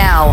Now,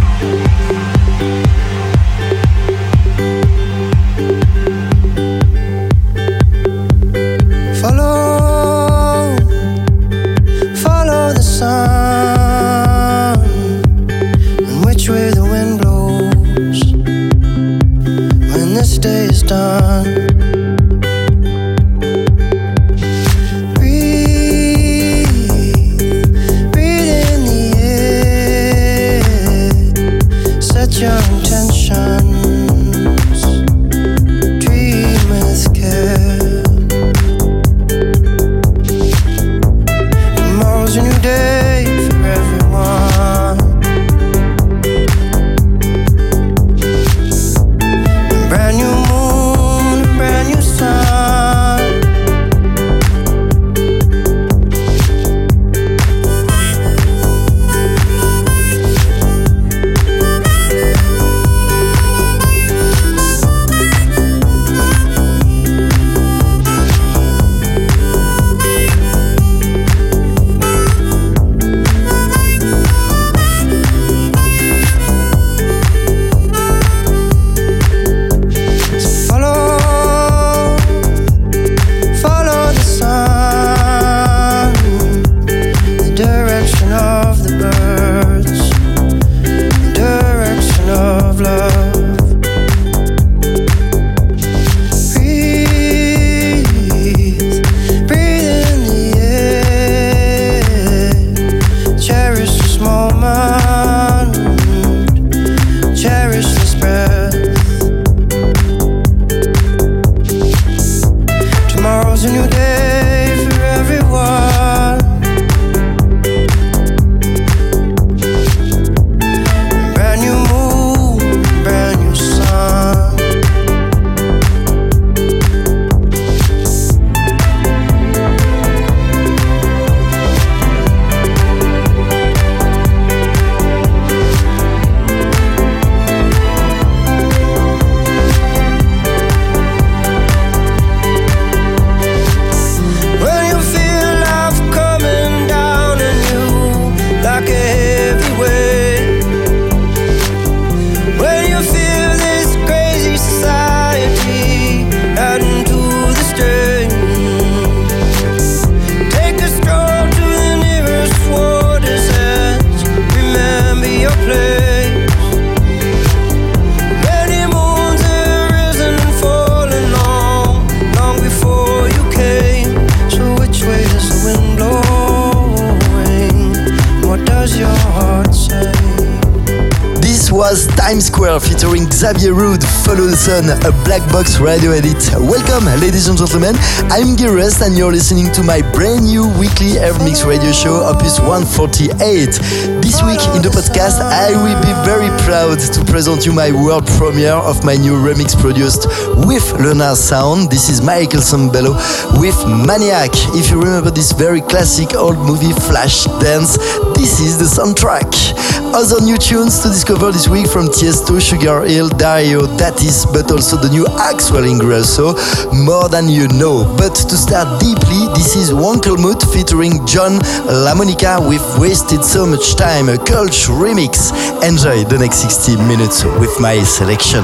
Was Times Square featuring Xavier Rudd, Follow the Sun, a black box radio edit. Welcome, ladies and gentlemen. I'm Gil Rest and you're listening to my brand new weekly Evermix radio show, Opus 148. This week in the podcast, I will be very proud to present you my world premiere of my new remix produced with Lunar Sound. This is Michael Sembello with Maniac. If you remember this very classic old movie Flash Dance, this is the soundtrack. Other new tunes to discover this week from Tiesto, Sugar Hill, Dario, Datis, but also the new Axwell Ingrosso, More Than You Know. But to start deeply, this is Wankelmut featuring John LaMonica with Wasted So Much Time, a Culture remix. Enjoy the next 60 minutes with my selection.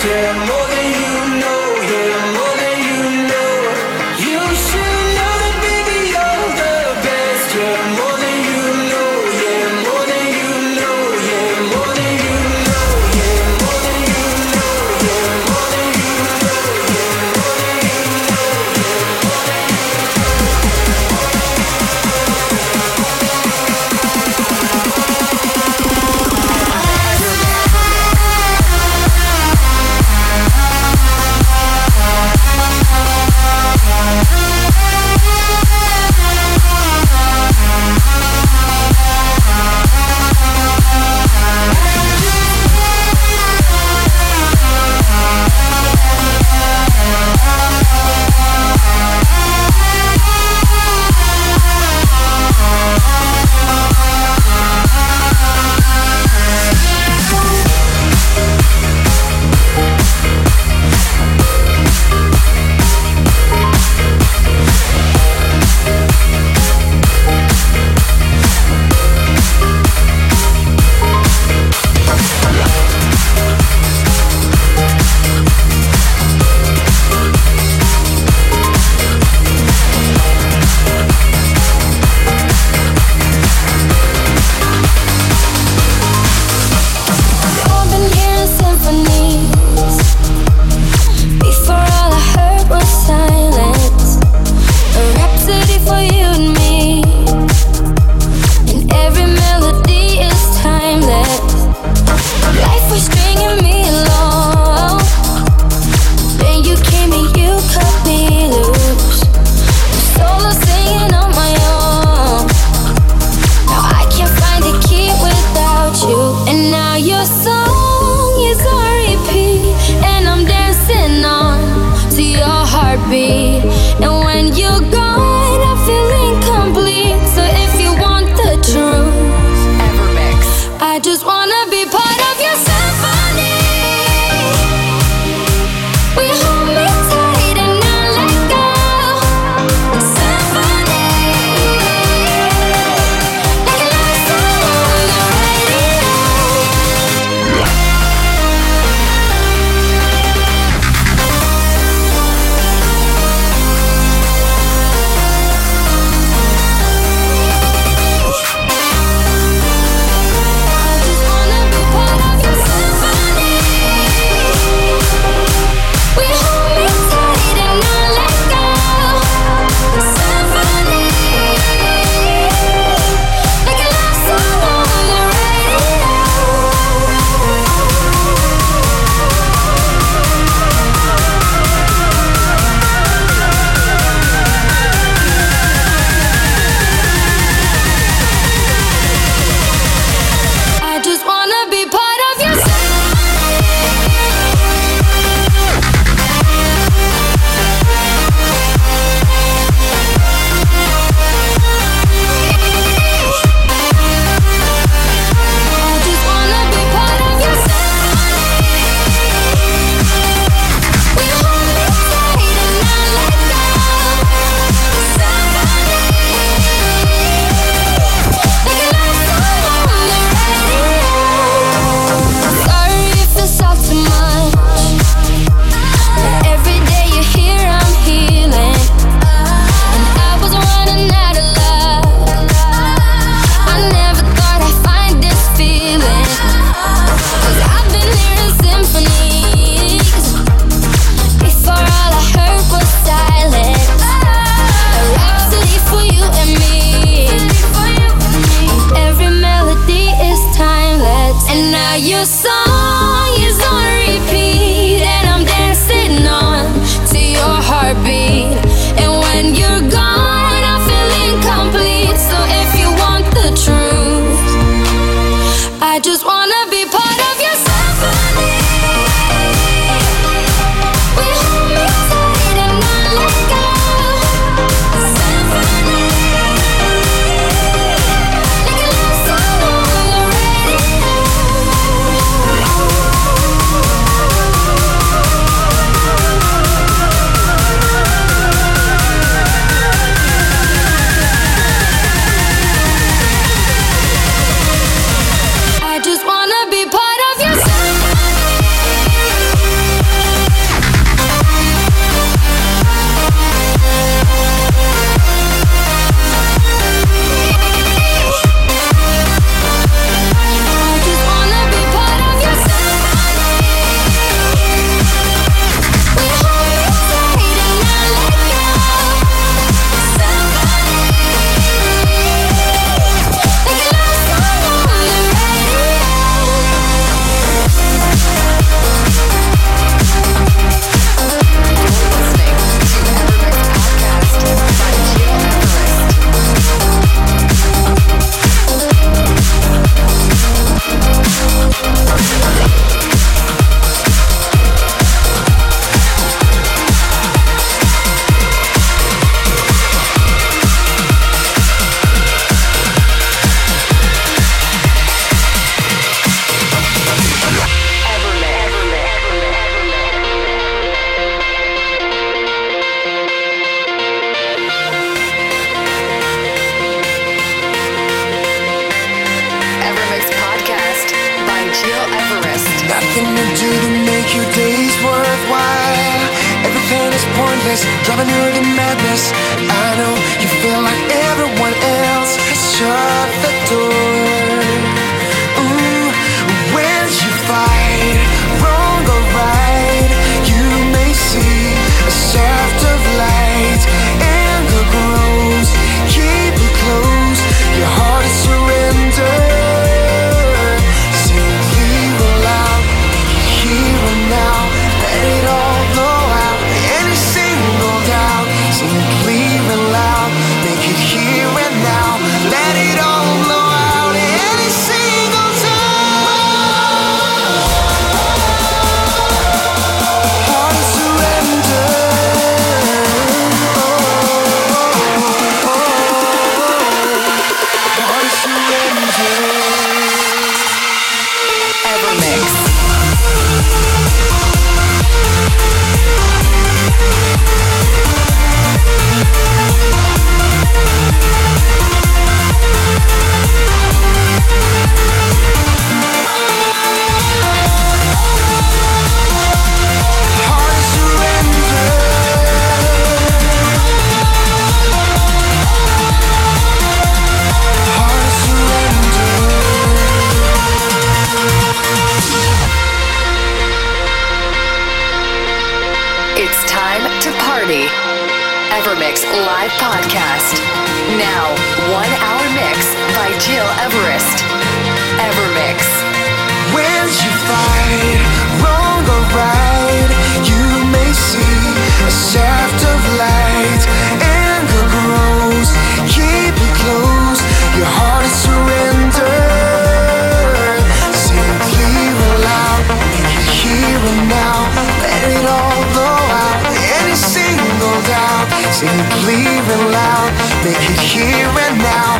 still to. Evermix Live Podcast. Now, one hour mix by Gil Everest. Evermix. When you fight, wrong or right, you may see a shaft of light. Simply loud, make it here and now.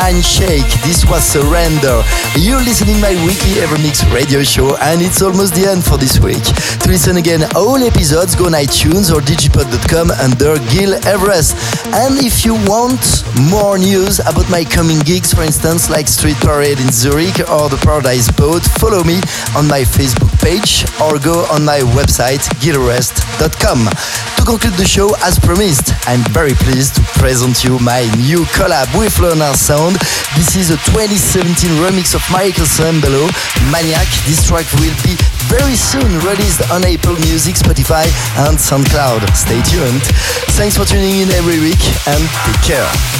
Mind Shake. This was Surrender. You're listening my weekly Evermix radio show and it's almost the end for this week. To listen again all episodes go on iTunes or digipod.com under Gil Everest. And if you want more news about my coming gigs, for instance, like Street Parade in Zurich or the Paradise Boat, follow me on my Facebook page or go on my website gileverest.com. To conclude the show, as promised, I'm very pleased present you my new collab with Leonard Sound. This is a 2017 remix of Michael Sembello, Maniac. This track will be very soon released on Apple Music, Spotify, and SoundCloud. Stay tuned. Thanks for tuning in every week and take care.